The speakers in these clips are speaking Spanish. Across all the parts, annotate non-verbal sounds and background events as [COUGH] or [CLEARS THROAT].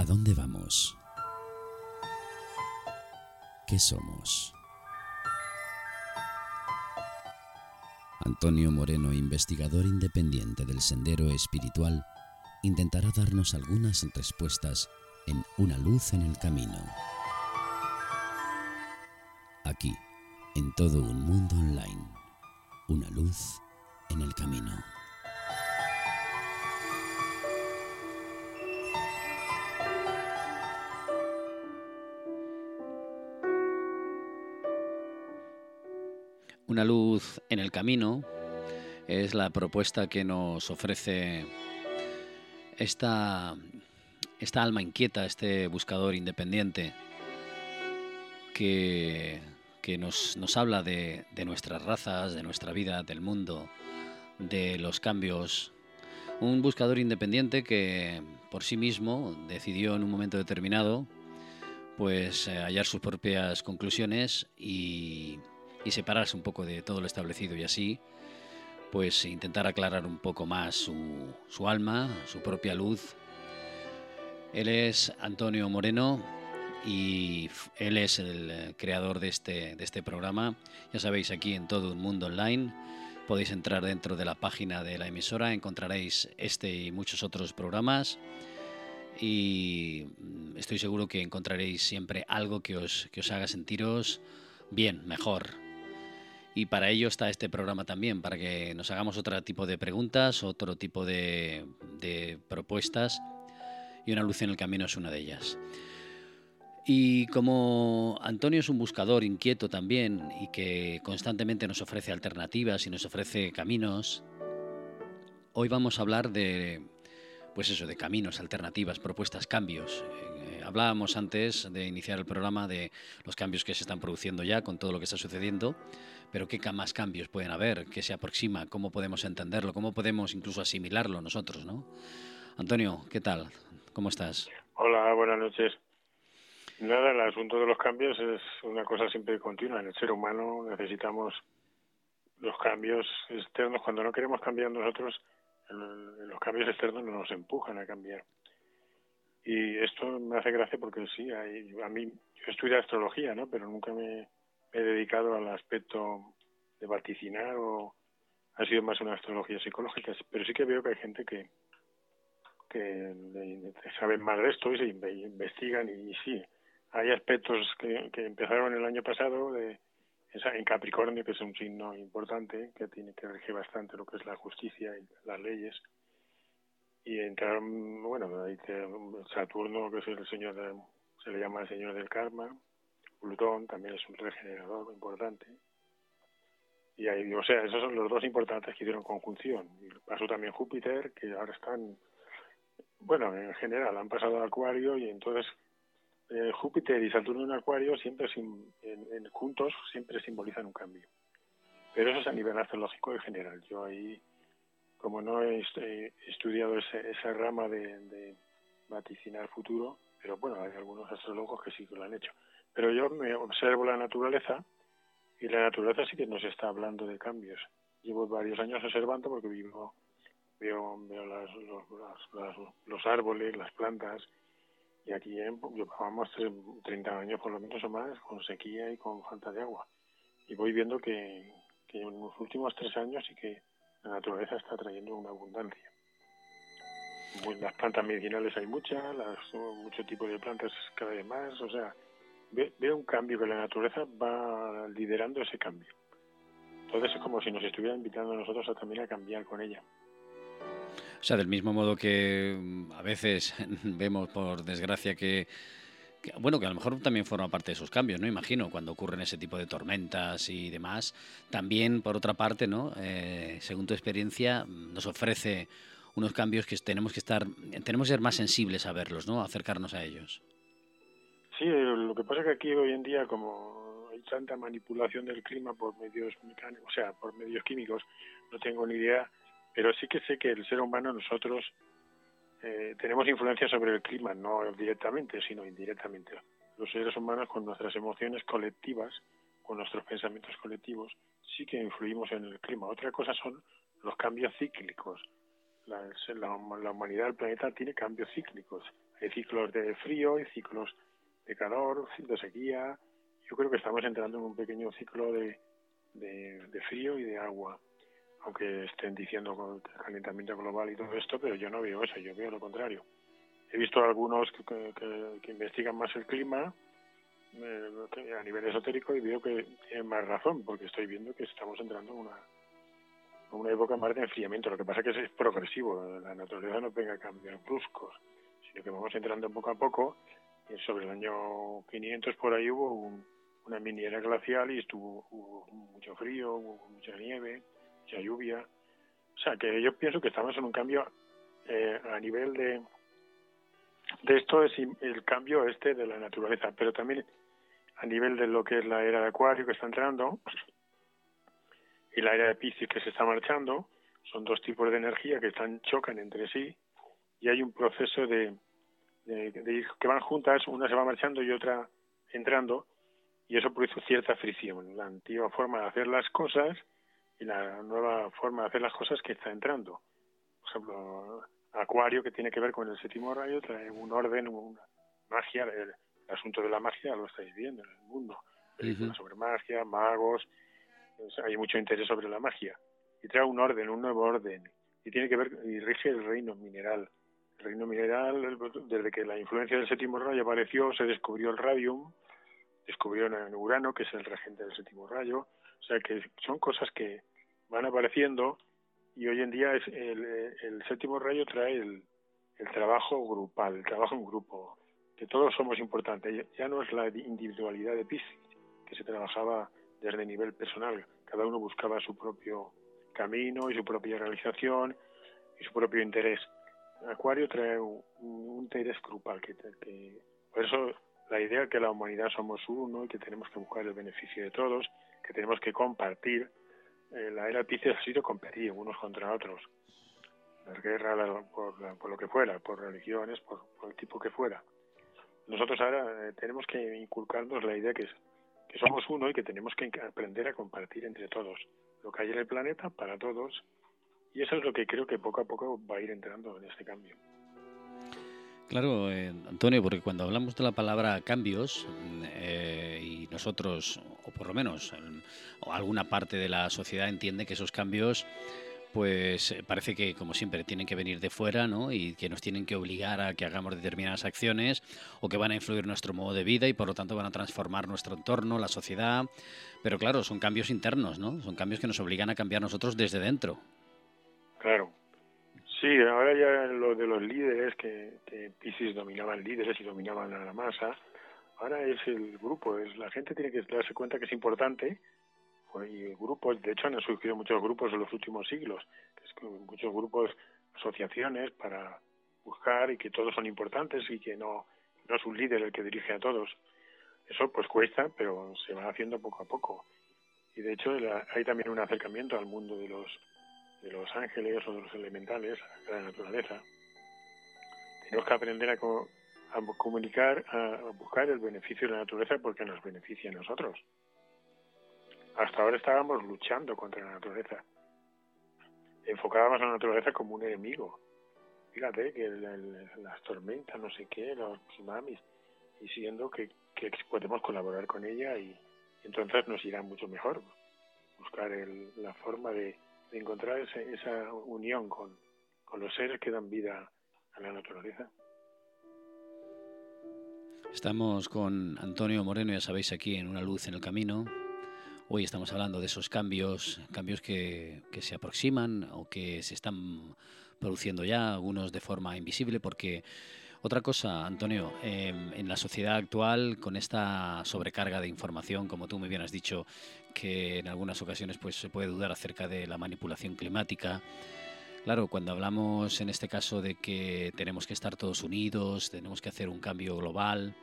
¿A dónde vamos? ¿Qué somos? Antonio Moreno, investigador independiente del Sendero Espiritual, intentará darnos algunas respuestas en Una luz en el camino. Aquí, en todo un mundo online, una luz en el camino. Una luz en el camino es la propuesta que nos ofrece esta, esta alma inquieta, este buscador independiente que, que nos, nos, habla de, de nuestras razas, de nuestra vida, del mundo, de los cambios. Un buscador independiente que por sí mismo decidió en un momento determinado pues eh, hallar sus propias conclusiones y y separarse un poco de todo lo establecido y así, pues intentar aclarar un poco más su, su alma, su propia luz. Él es Antonio Moreno y él es el eh, creador de este, de este programa. Ya sabéis, aquí en todo un mundo online podéis entrar dentro de la página de la emisora, encontraréis este y muchos otros programas y mm, estoy seguro que encontraréis siempre algo que os, que os haga sentiros bien, mejor, y para ello está este programa también, para que nos hagamos otro tipo de preguntas, otro tipo de, propuestas. Y una luz en el camino es una de ellas. Y como Antonio es un buscador inquieto también y que constantemente nos ofrece alternativas y nos ofrece caminos, hoy vamos a hablar de, pues eso, de caminos, alternativas, propuestas, cambios. Eh, hablábamos antes de iniciar el programa de los cambios que se están produciendo ya con todo lo que está sucediendo pero qué más cambios pueden haber, qué se aproxima, cómo podemos entenderlo, cómo podemos incluso asimilarlo nosotros, ¿no? Antonio, ¿qué tal? ¿Cómo estás? Hola, buenas noches. Nada, el asunto de los cambios es una cosa siempre continua. En el ser humano necesitamos los cambios externos. Cuando no queremos cambiar nosotros, los cambios externos nos empujan a cambiar. Y esto me hace gracia porque sí, hay, a mí yo estudio astrología, ¿no? Pero nunca me he dedicado al aspecto de vaticinar o ha sido más una astrología psicológica, pero sí que veo que hay gente que que saben más de esto y se investigan y, sí, hay aspectos que, que empezaron el año pasado de en Capricornio, que es un signo importante, que tiene que regir bastante lo que es la justicia y las leyes. Y entraron, bueno, ahí Saturno, que es el señor, se le llama el señor del karma, Plutón también es un regenerador importante. Y ahí, o sea, esos son los dos importantes que hicieron conjunción. Y pasó también Júpiter, que ahora están, bueno, en general han pasado a Acuario y entonces eh, Júpiter y Saturno en Acuario siempre en, juntos siempre simbolizan un cambio. Pero eso es a nivel astrológico en general. Yo ahí, como no he, estudiado esa rama de, de vaticinar futuro, pero bueno, hay algunos astrólogos que sí que lo han hecho. Pero yo me observo la naturaleza y la naturaleza sí que nos está hablando de cambios. Llevo varios años observando porque vivo, veo, veo las, los, árboles, las plantas, y aquí llevamos 30 años por lo menos o más con sequía y con falta de agua. Y voy viendo que, en los últimos tres años sí que la naturaleza está trayendo una abundancia. Las plantas medicinales hay muchas, las, mucho tipo de plantas cada vez más, o sea, veo un cambio que la naturaleza va liderando ese cambio. Entonces es como si nos estuviera invitando a nosotros a también a cambiar con ella. O sea, del mismo modo que mm, a veces [LAUGHS] vemos, por desgracia, que, bueno, que a lo mejor también forma parte de esos cambios, ¿no? Imagino, cuando ocurren ese tipo de tormentas y demás. También, por otra parte, ¿no? Eh, según tu experiencia, nos ofrece unos cambios que tenemos que estar, tenemos que ser más sensibles a verlos, ¿no? Acercarnos a ellos. Sí, lo que pasa es que aquí hoy en día, como hay tanta manipulación del clima por medios mecánicos, o sea, por medios químicos, no tengo ni idea, pero sí que sé que el ser humano, nosotros, eh, tenemos influencia sobre el clima, no directamente, sino indirectamente. Los seres humanos, con nuestras emociones colectivas, con nuestros pensamientos colectivos, sí que influimos en el clima. Otra cosa son los cambios cíclicos, la, humanidad, el planeta tiene cambios cíclicos. Hay ciclos de frío, hay ciclos de calor, de sequía. Yo creo que estamos entrando en un pequeño ciclo de, de, frío y de agua. Aunque estén diciendo calentamiento global y todo esto, pero yo no veo eso, yo veo lo contrario. He visto algunos que, investigan más el clima eh, a nivel esotérico y veo que tienen más razón, porque estoy viendo que estamos entrando en una, una época más de enfriamiento. Lo que pasa es que es progresivo, la naturaleza no venga a cambiar bruscos, sino que vamos entrando poco a poco. Y sobre el año 500 por ahí hubo una mini era glacial y estuvo hubo mucho frío, hubo mucha nieve, lluvia. O sea, que yo pienso que estamos en un cambio eh, a nivel de, de esto es el cambio este de la naturaleza, pero también a nivel de lo que es la era de acuario que está entrando y la era de Piscis que se está marchando, son dos tipos de energía que están chocan entre sí y hay un proceso de, de, que van juntas, una se va marchando y otra entrando y eso produce cierta fricción, la antigua forma de hacer las cosas y la nueva forma de hacer las cosas que está entrando. Por ejemplo, Acuario, que tiene que ver con el séptimo rayo, trae un orden, una magia, el, asunto de la magia lo estáis viendo en el mundo. sobre magia, magos, hay mucho interés sobre la magia. Y trae un orden, un nuevo orden. Y tiene que ver, y rige el reino mineral. El reino mineral, desde que la influencia del séptimo rayo apareció, se descubrió el radium, descubrió en Urano, que es el regente del séptimo rayo. O sea que son cosas que van apareciendo y hoy en día es el, séptimo rayo trae el, trabajo grupal, el trabajo en grupo, que todos somos importantes. Ya no es la individualidad de Piscis, que se trabajaba desde nivel personal. Cada uno buscaba su propio camino y su propia realización y su propio interés. Acuario trae un, interés grupal, que, por eso la idea que la humanidad somos uno y que tenemos que buscar el beneficio de todos, que tenemos que compartir eh, la era Pisces ha sido competir unos contra otros. Guerras, por, por, lo que fuera, por religiones, por, el tipo que fuera. Nosotros ahora eh, tenemos que inculcarnos la idea que, es, que somos uno y que tenemos que aprender a compartir entre todos lo que hay en el planeta para todos. Y eso es lo que creo que poco a poco va a ir entrando en este cambio. Claro, eh, Antonio, porque cuando hablamos de la palabra cambios, eh, y nosotros, o por lo menos o alguna parte de la sociedad entiende que esos cambios, pues eh, parece que, como siempre, tienen que venir de fuera, ¿no? Y que nos tienen que obligar a que hagamos determinadas acciones o que van a influir nuestro modo de vida y por lo tanto van a transformar nuestro entorno, la sociedad. Pero claro, son cambios internos, ¿no? Son cambios que nos obligan a cambiar nosotros desde dentro. Claro, Sí, ahora ya lo de los líderes, que, que Pisces dominaban líderes y dominaban a la masa, ahora es el grupo, es la gente tiene que darse cuenta que es importante, y grupos, de hecho han surgido muchos grupos en los últimos siglos, muchos grupos, asociaciones para buscar y que todos son importantes y que no, no es un líder el que dirige a todos. Eso pues cuesta, pero se va haciendo poco a poco. Y de hecho hay también un acercamiento al mundo de los de los ángeles o de los elementales, a la naturaleza. Tenemos que aprender a, comunicar, a buscar el beneficio de la naturaleza porque nos beneficia a nosotros. Hasta ahora estábamos luchando contra la naturaleza. Enfocábamos a la naturaleza como un enemigo. Fíjate que las tormentas, no sé qué, los tsunamis, y siendo que, que podemos colaborar con ella y, entonces nos irá mucho mejor. Buscar la forma de, de encontrar esa unión con, los seres que dan vida a la naturaleza. Estamos con Antonio Moreno, ya sabéis, aquí en Una Luz en el Camino. Hoy estamos hablando de esos cambios, cambios que, que se aproximan o que se están produciendo ya, algunos de forma invisible, porque otra cosa, Antonio, em, en la sociedad actual, con esta sobrecarga de información, como tú muy bien has dicho, que en algunas ocasiones pues, se puede dudar acerca de la manipulación climática. Claro, cuando hablamos en este caso de que tenemos que estar todos unidos, tenemos que hacer un cambio global,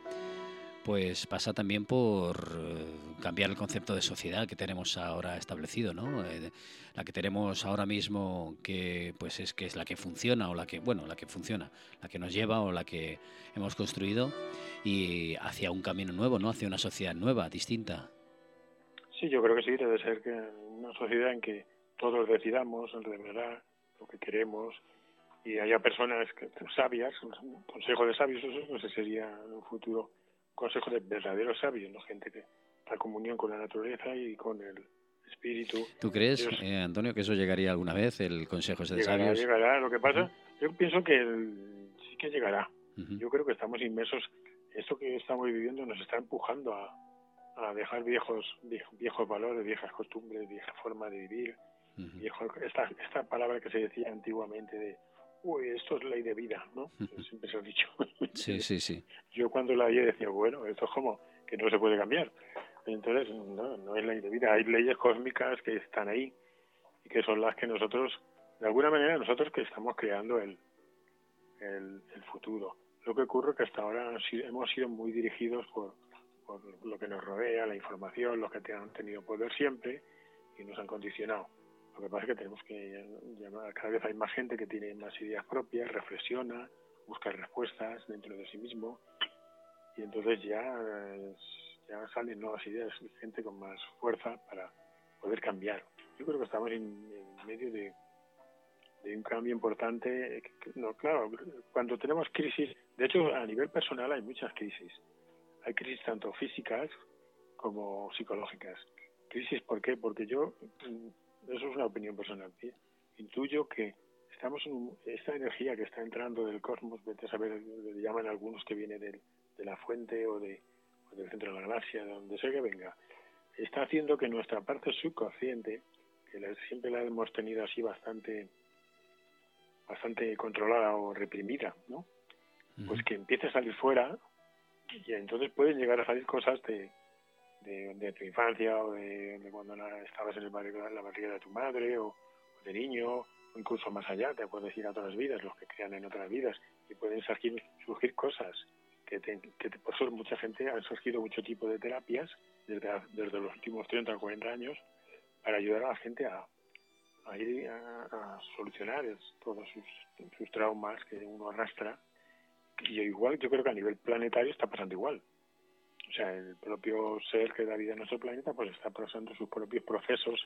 pues pasa también por eh, cambiar el concepto de sociedad que tenemos ahora establecido, ¿no? Eh, la que tenemos ahora mismo que pues es que es la que funciona o la que bueno, la que funciona, la que nos lleva o la que hemos construido y hacia un camino nuevo, ¿no? Hacia una sociedad nueva, distinta. Sí, yo creo que sí, debe ser que una sociedad en que todos decidamos en lo que queremos y haya personas que, sabias, un consejo de sabios, eso no sé, sería en un futuro consejo de verdaderos sabios, ¿no? gente que está comunión con la naturaleza y con el espíritu. ¿Tú crees, eh, Antonio, que eso llegaría alguna vez, el consejo de sabios? Llegará, lo que pasa, yo pienso que sí que llegará. Yo creo que estamos inmersos, esto que estamos viviendo nos está empujando a, a dejar viejos, viejos valores, viejas costumbres, vieja forma de vivir, viejo, esta, esta palabra que se decía antiguamente de uy, esto es ley de vida, ¿no? Siempre se ha dicho. [LAUGHS] Sí, sí, sí. Yo cuando la oí decía, bueno, esto es como que no se puede cambiar. Entonces, no, no es ley de vida. Hay leyes cósmicas que están ahí y que son las que nosotros, de alguna manera, nosotros que estamos creando el, el, futuro. Lo que ocurre es que hasta ahora hemos sido muy dirigidos por, por lo que nos rodea, la información, los que han tenido poder siempre y nos han condicionado. Lo que pasa es que tenemos que llamar, cada vez hay más gente que tiene más ideas propias, reflexiona, busca respuestas dentro de sí mismo y entonces ya, ya salen nuevas ideas, gente con más fuerza para poder cambiar. Yo creo que estamos en, medio de, un cambio importante. No, claro, cuando tenemos crisis, de hecho a nivel personal hay muchas crisis. Hay crisis tanto físicas como psicológicas. Crisis, ¿por qué? Porque yo eso es una opinión personal. Intuyo que estamos en esta energía que está entrando del cosmos, vete a saber, le llaman algunos que viene de la fuente o, de, del centro de la galaxia, de donde sea que venga, está haciendo que nuestra parte subconsciente, que siempre la hemos tenido así bastante bastante controlada o reprimida, ¿no? Pues que empiece a salir fuera y entonces pueden llegar a salir cosas de, de, tu infancia o de, cuando estabas en, el la barriga de tu madre o, de niño o incluso más allá, te puedes ir a otras vidas, los que crean en otras vidas y pueden surgir, surgir cosas que, que por eso mucha gente ha surgido mucho tipo de terapias desde, desde los últimos 30 o 40 años para ayudar a la gente a, a ir a, solucionar todos sus, sus traumas que uno arrastra. Y igual yo creo que a nivel planetario está pasando igual o sea, el propio ser que da vida a nuestro planeta pues está pasando sus propios procesos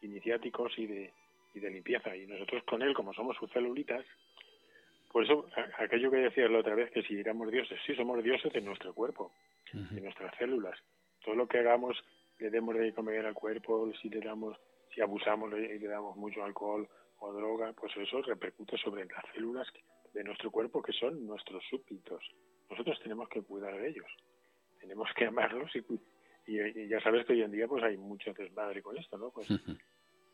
iniciáticos y de, y de limpieza. Y nosotros con él, como somos sus celulitas, por eso aquello que decías la otra vez, que si éramos dioses, sí somos dioses de nuestro cuerpo, de nuestras células. Todo lo que hagamos, le demos de comer al cuerpo, si le damos, si abusamos y le damos mucho alcohol o droga, pues eso repercute sobre las células de nuestro cuerpo que son nuestros súbditos. Nosotros tenemos que cuidar de ellos tenemos que amarlos y, y, ya sabes que hoy en día pues hay mucho desmadre con esto, ¿no? Pues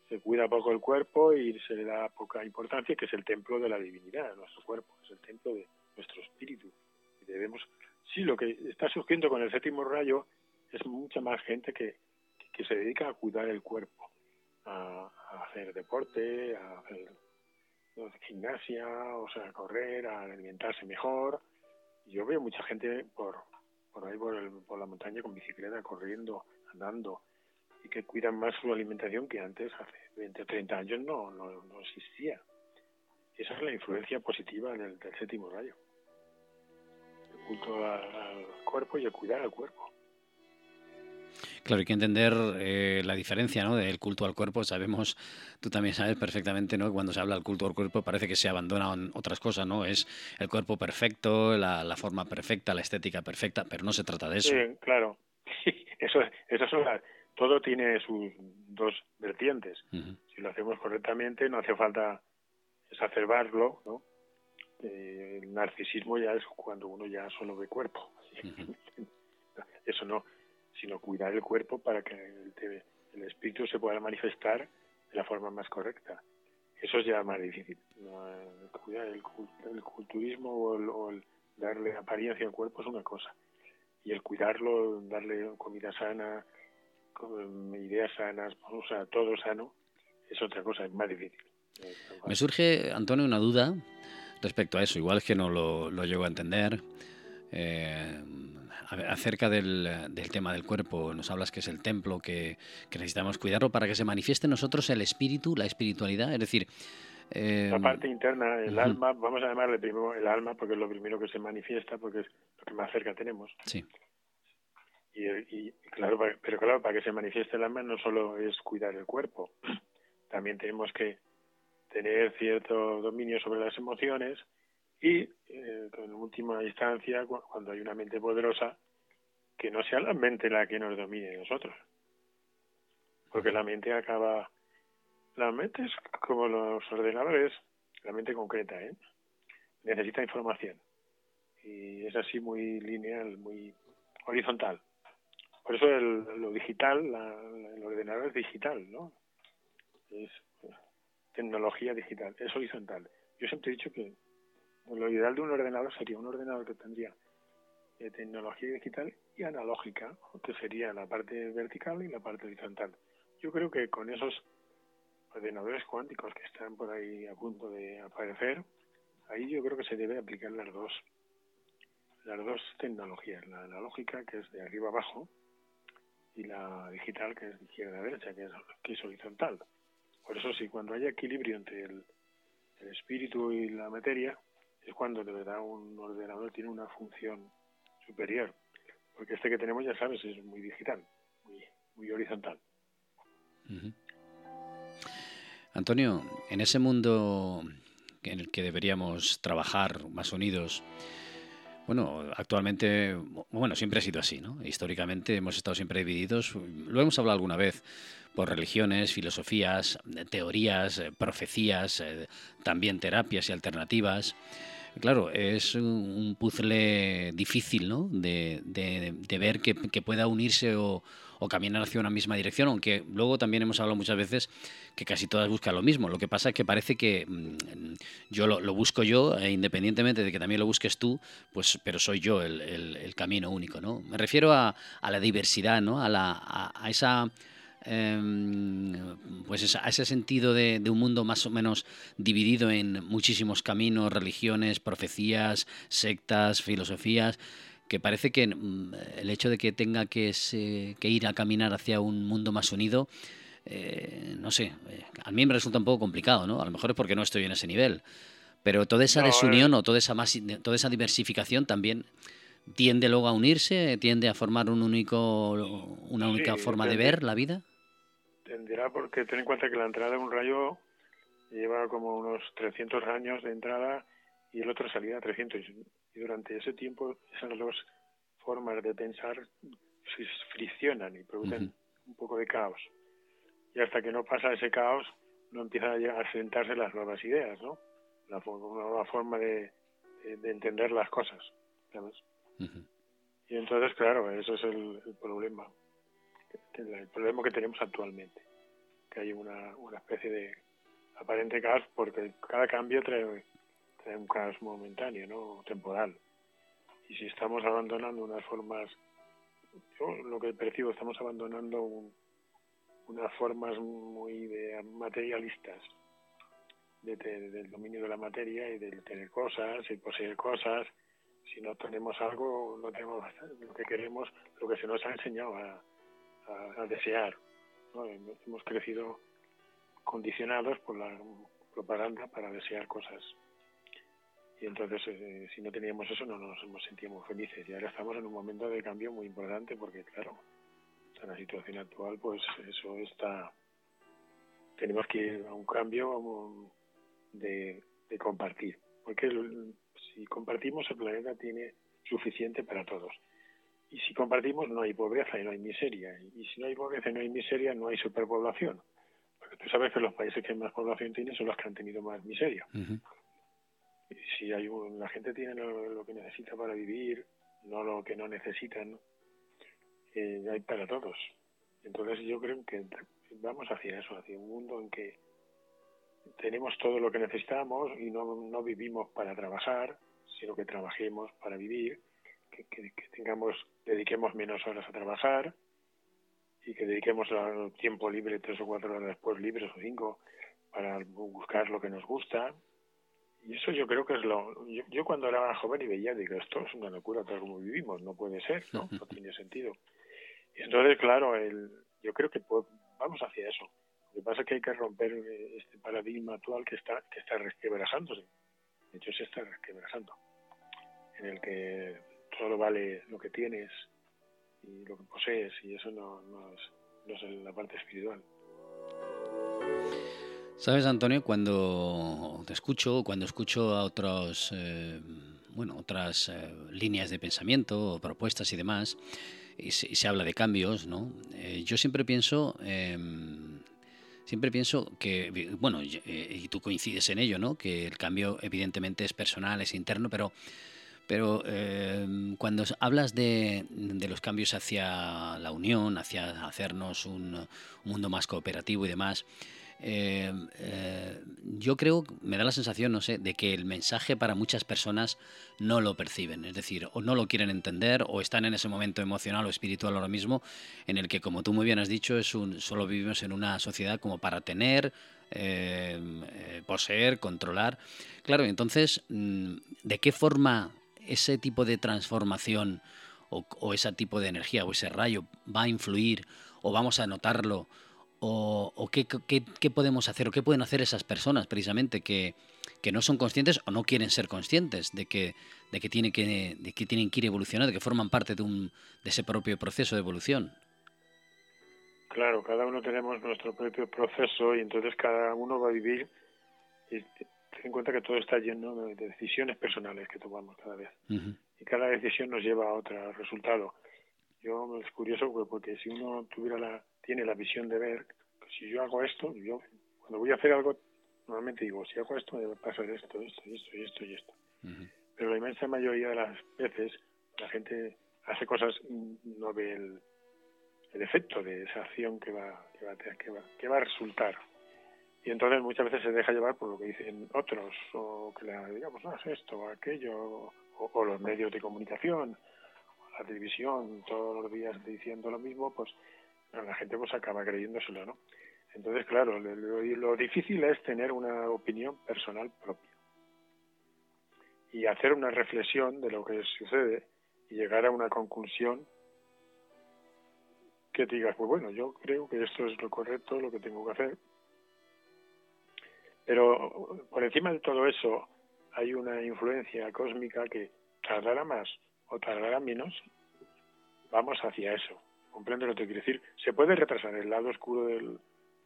se cuida poco el cuerpo y se le da poca importancia, que es el templo de la divinidad, nuestro cuerpo, es el templo de nuestro espíritu. Y debemos, sí, lo que está surgiendo con el séptimo rayo es mucha más gente que, que se dedica a cuidar el cuerpo, a, hacer deporte, a hacer gimnasia, o sea, a correr, a alimentarse mejor. Yo veo mucha gente por, por ahí por, por la montaña con bicicleta, corriendo, andando, y que cuidan más su alimentación que antes, hace 20 o 30 años, no, no, no existía. Esa es la influencia positiva del, del séptimo rayo. El culto al cuerpo y el cuidar al cuerpo. Claro, hay que entender eh, la diferencia ¿no? del culto al cuerpo. Sabemos, tú también sabes perfectamente, ¿no? Cuando se habla del culto al cuerpo parece que se abandonan otras cosas, ¿no? Es el cuerpo perfecto, la, forma perfecta, la estética perfecta, pero no se trata de eso. Sí, claro. [LAUGHS] eso, eso son todo tiene sus dos vertientes. Si lo hacemos correctamente, no hace falta exacerbarlo, ¿no? Eh, el narcisismo ya es cuando uno ya solo ve cuerpo. [LAUGHS] Eso no, sino cuidar el cuerpo para que el, espíritu se pueda manifestar de la forma más correcta. Eso es ya más difícil. cuidar el, culturismo o el, darle apariencia al cuerpo es una cosa. Y el cuidarlo, darle comida sana, ideas sanas, o sea, todo sano, es otra cosa, es más difícil. Me surge, Antonio, una duda respecto a eso. Igual es que no lo, lo llego a entender. Eh, acerca del, tema del cuerpo, nos hablas que es el templo, que, necesitamos cuidarlo para que se manifieste en nosotros el espíritu, la espiritualidad, es decir... Eh, la parte interna, el alma, vamos a llamarle primero el alma porque es lo primero que se manifiesta, porque es lo que más cerca tenemos. Sí. Y, claro, pero claro, para que se manifieste el alma no solo es cuidar el cuerpo, [CLEARS THROAT] también tenemos que tener cierto dominio sobre las emociones y, eh, en última instancia, cuando hay una mente poderosa, que no sea la mente la que nos domine nosotros. Porque la mente acaba... La mente es como los ordenadores, la mente concreta, ¿eh? Necesita información. Y es así muy lineal, muy horizontal. Por eso el, lo digital, el ordenador es digital, ¿no? Es tecnología digital, es horizontal. Yo siempre he dicho que lo ideal de un ordenador sería un ordenador que tendría eh, tecnología digital y analógica, que sería la parte vertical y la parte horizontal. Yo creo que con esos ordenadores cuánticos que están por ahí a punto de aparecer, ahí yo creo que se debe aplicar las dos las dos tecnologías, la analógica que es de arriba abajo y la digital que es de izquierda a derecha, que es, que es horizontal. Por eso sí, cuando hay equilibrio entre el, espíritu y la materia, es cuando de verdad un ordenador tiene una función superior. Porque este que tenemos, ya sabes, es muy digital, muy, horizontal. Antonio, en ese mundo en el que deberíamos trabajar más unidos, bueno, actualmente, bueno, siempre ha sido así, ¿no? Históricamente hemos estado siempre divididos, lo hemos hablado alguna vez, por religiones, filosofías, teorías, eh, profecías, eh, también terapias y alternativas. Claro, es un puzzle difícil ¿no? de, ver que, pueda unirse o, caminar hacia una misma dirección, aunque luego también hemos hablado muchas veces que casi todas buscan lo mismo. Lo que pasa es que parece que mm, yo lo, busco yo, e independientemente de que también lo busques tú, pues, pero soy yo el camino único. ¿no? Me refiero a, a la diversidad, ¿no? a, la, a esa Em, pues a ese sentido de, un mundo más o menos dividido en muchísimos caminos, religiones, profecías, sectas, filosofías, que parece que mm, el hecho de que tenga que, ir a caminar hacia un mundo más unido, eh, no sé, eh, a mí me resulta un poco complicado, ¿no? A lo mejor es porque no estoy en ese nivel. Pero toda esa desunión o toda esa, más, toda esa diversificación también tiende luego a unirse, tiende a formar un único, una única forma de ver la vida tenderá porque ten en cuenta que la entrada de un rayo lleva como unos 300 años de entrada y el otro salida 300 y durante ese tiempo esas dos formas de pensar se friccionan y producen un poco de caos. Y hasta que no pasa ese caos no empiezan a sentarse las nuevas ideas no la nueva forma de, entender las cosas ¿sabes? y entonces claro eso es el problema el problema que tenemos actualmente, que hay una, una especie de aparente caos porque cada cambio trae, trae un caos momentáneo, ¿no? temporal. Y si estamos abandonando unas formas, yo lo que percibo, estamos abandonando unas formas muy de materialistas, de, del dominio de la materia y del tener cosas y poseer cosas. Si no tenemos algo, no tenemos lo que queremos, lo que se nos ha enseñado a, a, desear. Hemos crecido condicionados por la propaganda para desear cosas. Y entonces, eh, si no teníamos eso, no nos, sentíamos felices. Y ahora estamos en un momento de cambio muy importante porque, claro, en la situación actual, pues eso está. Tenemos que ir a un cambio de, de compartir. Porque si compartimos, el planeta tiene suficiente para todos. Y si compartimos, no hay pobreza y no hay miseria. Y si no hay pobreza y no hay miseria, no hay superpoblación. Porque tú sabes que los países que más población tienen son los que han tenido más miseria. Y si hay la gente tiene lo, que necesita para vivir, no lo que no necesitan, eh, hay para todos. Entonces yo creo que vamos hacia eso, hacia un mundo en que tenemos todo lo que necesitamos y no, no vivimos para trabajar, sino que trabajemos para vivir que, tengamos, dediquemos menos horas a trabajar y que dediquemos el tiempo libre, tres o cuatro horas después, libres o cinco, para buscar lo que nos gusta. Y eso yo creo que es lo... Yo, cuando era joven y veía, digo, esto es una locura tal como vivimos, no puede ser, ¿no? [LAUGHS] No tiene sentido. Y entonces, claro, el, yo creo que vamos hacia eso. Lo que pasa es que hay que romper este paradigma actual que está, que está resquebrajándose. De hecho, se está resquebrajando. En el que solo vale lo que tienes y lo que posees y eso no, no, es, no es la parte espiritual. Sabes, Antonio, cuando te escucho, cuando escucho a otros, eh, bueno, otras eh, líneas de pensamiento, propuestas y demás, y se, habla de cambios, ¿no? Eh, yo siempre pienso, em, siempre pienso que, bueno, y tú coincides en ello, ¿no? Que el cambio evidentemente es personal, es interno, pero pero em, cuando hablas de, los cambios hacia la unión, hacia hacernos un mundo más cooperativo y demás, eh, eh, yo creo, me da la sensación, no sé, de que el mensaje para muchas personas no lo perciben, es decir, o no lo quieren entender o están en ese momento emocional o espiritual ahora mismo en el que, como tú muy bien has dicho, es un, solo vivimos en una sociedad como para tener, eh, poseer, controlar. Claro, entonces, mm, ¿de qué forma ese tipo de transformación o, o ese tipo de energía o ese rayo va a influir o vamos a notarlo? o, qué, podemos hacer o qué pueden hacer esas personas precisamente que, no son conscientes o no quieren ser conscientes de que, de que, tiene que, de que tienen que ir evolucionando, de que forman parte de, un, de ese propio proceso de evolución. Claro, cada uno tenemos nuestro propio proceso y entonces cada uno va a vivir en cuenta que todo está lleno de decisiones personales que tomamos cada vez. Y cada decisión nos lleva a otro resultado. Yo es curioso porque si uno tuviera la tiene la visión de ver, si yo hago esto, yo cuando voy a hacer algo, normalmente digo, si hago esto, me pasa esto, esto, esto y esto y esto. Pero la inmensa mayoría de las veces la gente hace cosas, no ve el, el efecto de esa acción que va, que va, que va, que va a resultar. Y entonces muchas veces se deja llevar por lo que dicen otros, o que le digamos, no, es esto o aquello, o, los medios de comunicación, o la televisión, todos los días diciendo lo mismo, pues la gente pues acaba creyéndoselo, ¿no? Entonces, claro, lo, difícil es tener una opinión personal propia y hacer una reflexión de lo que sucede y llegar a una conclusión que te digas, pues bueno, yo creo que esto es lo correcto, lo que tengo que hacer. Pero por encima de todo eso hay una influencia cósmica que tardará más o tardará menos, vamos hacia eso comprende lo que quiere decir. Se puede retrasar el lado oscuro del,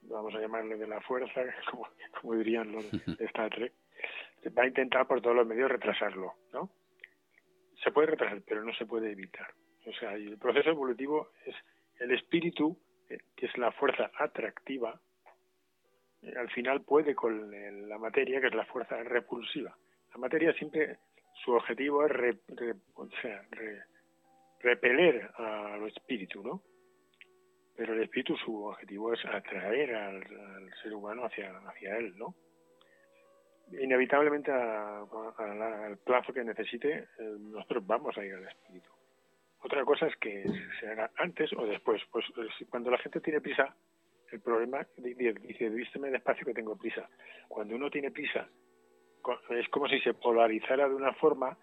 vamos a llamarle de la fuerza, [LAUGHS] como, dirían los de Star Trek. Va a intentar por todos los medios retrasarlo, ¿no? Se puede retrasar, pero no se puede evitar. O sea, el proceso evolutivo es el espíritu, eh, que es la fuerza atractiva, al final puede con la materia, que es la fuerza repulsiva. La materia siempre, su objetivo es o sea, repeler al espíritu, ¿no? Pero el espíritu su objetivo es atraer al, ser humano hacia, hacia él, ¿no? Inevitablemente al plazo que necesite, eh, nosotros vamos a ir al espíritu. Otra cosa es que se haga antes o después. Pues cuando la gente tiene prisa, el problema dice, vísteme despacio que tengo prisa. Cuando uno tiene prisa, es como si se polarizara de una forma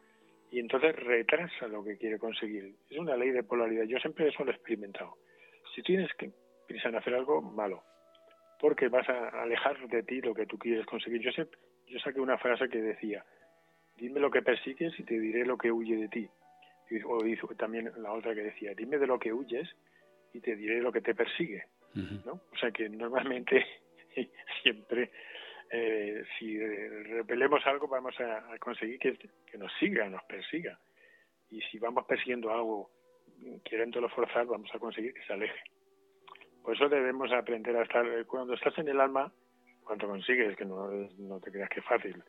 y entonces retrasa lo que quiere conseguir. Es una ley de polaridad. Yo siempre eso lo he experimentado. Si tienes que prisa en hacer algo, malo, porque vas a alejar de ti lo que tú quieres conseguir. Yo, sé, yo saqué una frase que decía, dime lo que persigues y te diré lo que huye de ti. O también la otra que decía, dime de lo que huyes y te diré lo que te persigue. ¿No? O sea que normalmente [LAUGHS] siempre eh, si repelemos algo vamos a, conseguir que, nos siga, nos persiga. Y si vamos persiguiendo algo, queriéndolo forzar, vamos a conseguir que se aleje. Por eso debemos aprender a estar, cuando estás en el alma, cuando consigues, que no, no te creas que es fácil,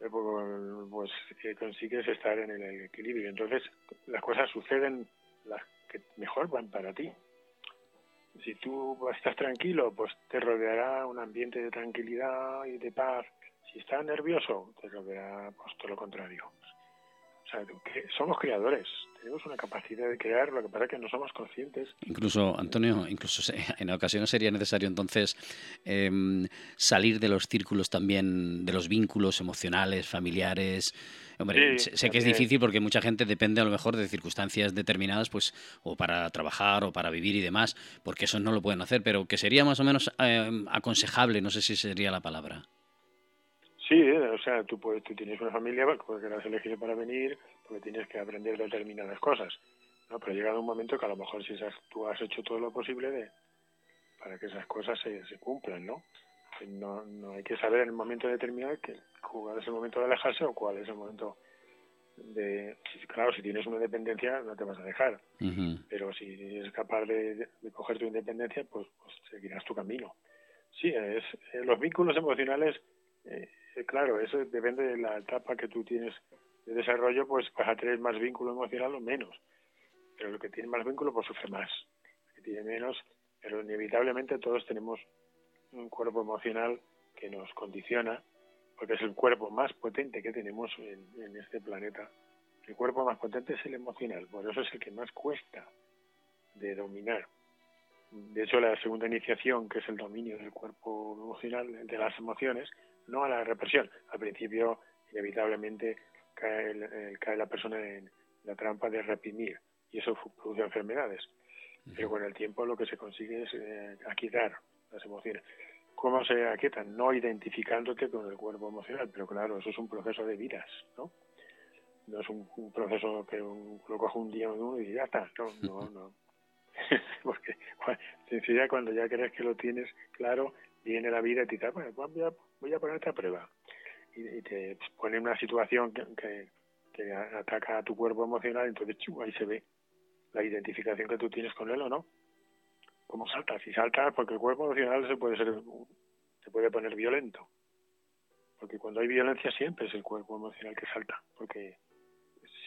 eh, pues, pues eh, consigues estar en el equilibrio. Entonces las cosas suceden las que mejor van para ti si tú estás tranquilo, pues te rodeará un ambiente de tranquilidad y de paz. Si estás nervioso, te rodeará pues, todo lo contrario. O sea, somos creadores, tenemos una capacidad de crear, lo que pasa es que no somos conscientes. Incluso, Antonio, incluso [LAUGHS] en ocasiones sería necesario entonces em, salir de los círculos también, de los vínculos emocionales, familiares, Hombre, sé que es difícil porque mucha gente depende a lo mejor de circunstancias determinadas, pues, o para trabajar o para vivir y demás, porque eso no lo pueden hacer, pero que sería más o menos eh, aconsejable, no sé si sería la palabra. Sí, eh, o sea, tú, puedes, tú tienes una familia porque la has elegido para venir, porque tienes que aprender determinadas cosas, ¿no? Pero llegado un momento que a lo mejor si tú has hecho todo lo posible de, para que esas cosas se, se cumplan, ¿no? No, no hay que saber en el momento determinado que cuál es el momento de alejarse o cuál es el momento de claro si tienes una dependencia no te vas a dejar pero si eres capaz de, coger tu independencia pues, pues, seguirás tu camino. Sí es eh, los vínculos emocionales eh, claro eso depende de la etapa que tú tienes de desarrollo pues vas a tener más vínculo emocional o menos. Pero el que tiene más vínculo pues sufre más. El que tiene menos pero inevitablemente todos tenemos un cuerpo emocional que nos condiciona porque es el cuerpo más potente que tenemos en, este planeta. El cuerpo más potente es el emocional, por eso es el que más cuesta de dominar. De hecho, la segunda iniciación, que es el dominio del cuerpo emocional, de las emociones, no a la represión. Al principio, inevitablemente, cae, cae la persona en la trampa de reprimir y eso produce enfermedades. Pero con el tiempo lo que se consigue es eh, aquitar las emociones. ¿Cómo se aquietan? No identificándote con el cuerpo emocional, pero claro, eso es un proceso de vidas, ¿no? No es un, proceso que un, lo coge un día uno y ya está, no, no, [LAUGHS] no. [LAUGHS] Porque sencilla cuando ya crees que lo tienes claro, viene la vida y te dice, bueno, pues voy a, voy a ponerte a prueba. Y, te pone una situación que, que, ataca a tu cuerpo emocional, entonces ahí se ve la identificación que tú tienes con él o no cómo saltas. Si saltas, porque el cuerpo emocional se puede ser, se puede poner violento. Porque cuando hay violencia siempre es el cuerpo emocional que salta, porque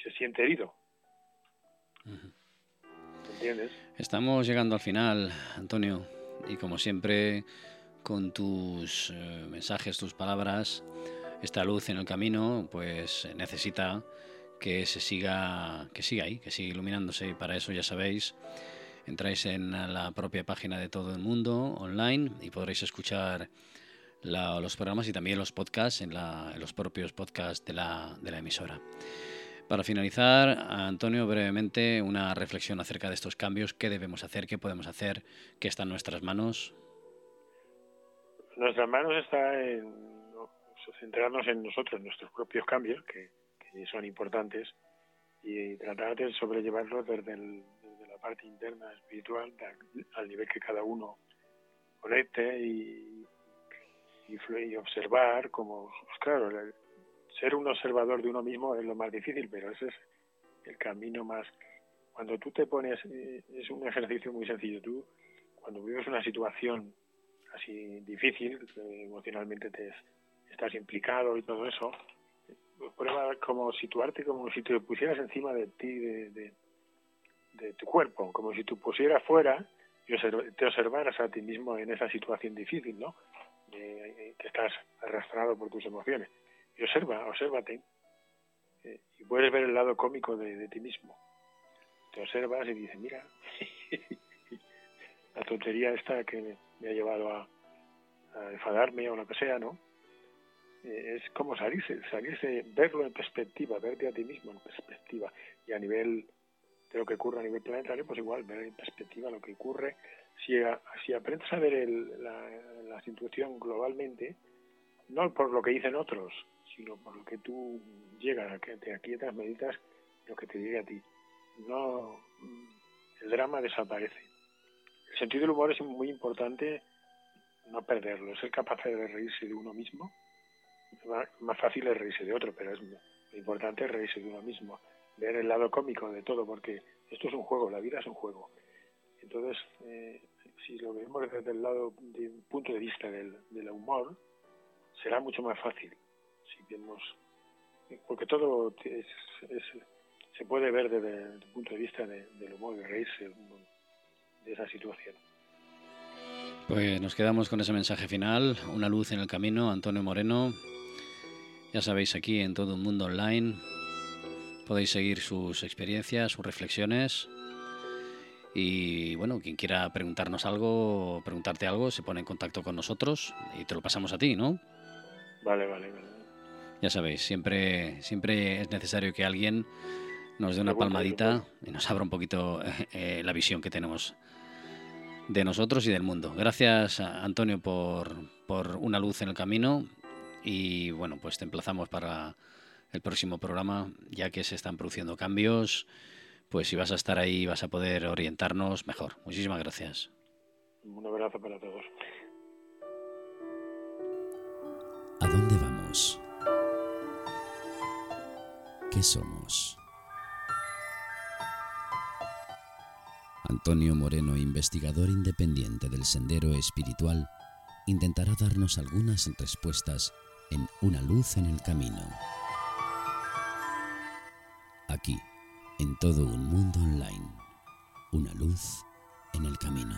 se siente herido. ¿Entiendes? Estamos llegando al final, Antonio, y como siempre, con tus eh, mensajes, tus palabras, esta luz en el camino, pues necesita que se siga, que siga ahí, que siga iluminándose, y para eso ya sabéis entráis en la propia página de todo el mundo online y podréis escuchar los programas y también los podcasts en, los propios podcasts de la, de la emisora. Para finalizar, Antonio, brevemente una reflexión acerca de estos cambios, qué debemos hacer, qué podemos hacer, qué está en nuestras manos. Nuestras manos está en centrarnos en nosotros, en nuestros propios cambios, que son importantes, y tratar de sobrellevarlos desde el, parte interna espiritual al nivel que cada uno conecte y, y, observar como pues claro ser un observador de uno mismo es lo más difícil pero ese es el camino más cuando tú te pones eh, es un ejercicio muy sencillo tú cuando vives una situación así difícil emocionalmente te estás implicado y todo eso prueba como situarte como si te pusieras encima de ti de de tu cuerpo, como si tú pusieras fuera y te observaras a ti mismo en esa situación difícil, ¿no? que estás arrastrado por tus emociones. Y observa, obsérvate. Eh, y puedes ver el lado cómico de, ti mismo. Te observas y dices, mira, [LAUGHS] la tontería esta que me, ha llevado a, enfadarme o lo que sea, ¿no? Eh, es como salirse, salirse, verlo en perspectiva, verte a ti mismo en perspectiva y a nivel de lo que ocurre a nivel planetario, pues igual ver en perspectiva lo que ocurre. Si, si aprendes a ver la, la situación globalmente, no por lo que dicen otros, sino por lo que tú llegas, a que te aquietas, meditas, lo que te llegue a ti. No, el drama desaparece. El sentido del humor es muy importante no perderlo, ser capaz de reírse de uno mismo. Más fácil es reírse de otro, pero es importante reírse de uno mismo ver el lado cómico de todo, porque esto es un juego, la vida es un juego. Entonces, eh, si lo vemos desde el lado, de punto de vista del, del humor, será mucho más fácil. Si vemos, porque todo es, se puede ver desde el punto de vista del humor, de reírse de esa situación. Pues nos quedamos con ese mensaje final, una luz en el camino, Antonio Moreno. Ya sabéis, aquí en todo un mundo online, Podéis seguir sus experiencias, sus reflexiones. Y bueno, quien quiera preguntarnos algo, preguntarte algo, se pone en contacto con nosotros y te lo pasamos a ti, ¿no? Vale, vale, vale. Ya sabéis, siempre, siempre es necesario que alguien nos dé una palmadita y nos abra un poquito eh, la visión que tenemos de nosotros y del mundo. Gracias, Antonio, por, por una luz en el camino y bueno, pues te emplazamos para el próximo programa, ya que se están produciendo cambios, pues si vas a estar ahí vas a poder orientarnos mejor. Muchísimas gracias. Un abrazo para todos. ¿A dónde vamos? ¿Qué somos? Antonio Moreno, investigador independiente del Sendero Espiritual, intentará darnos algunas respuestas en Una luz en el camino. Aquí, en todo un mundo online, una luz en el camino.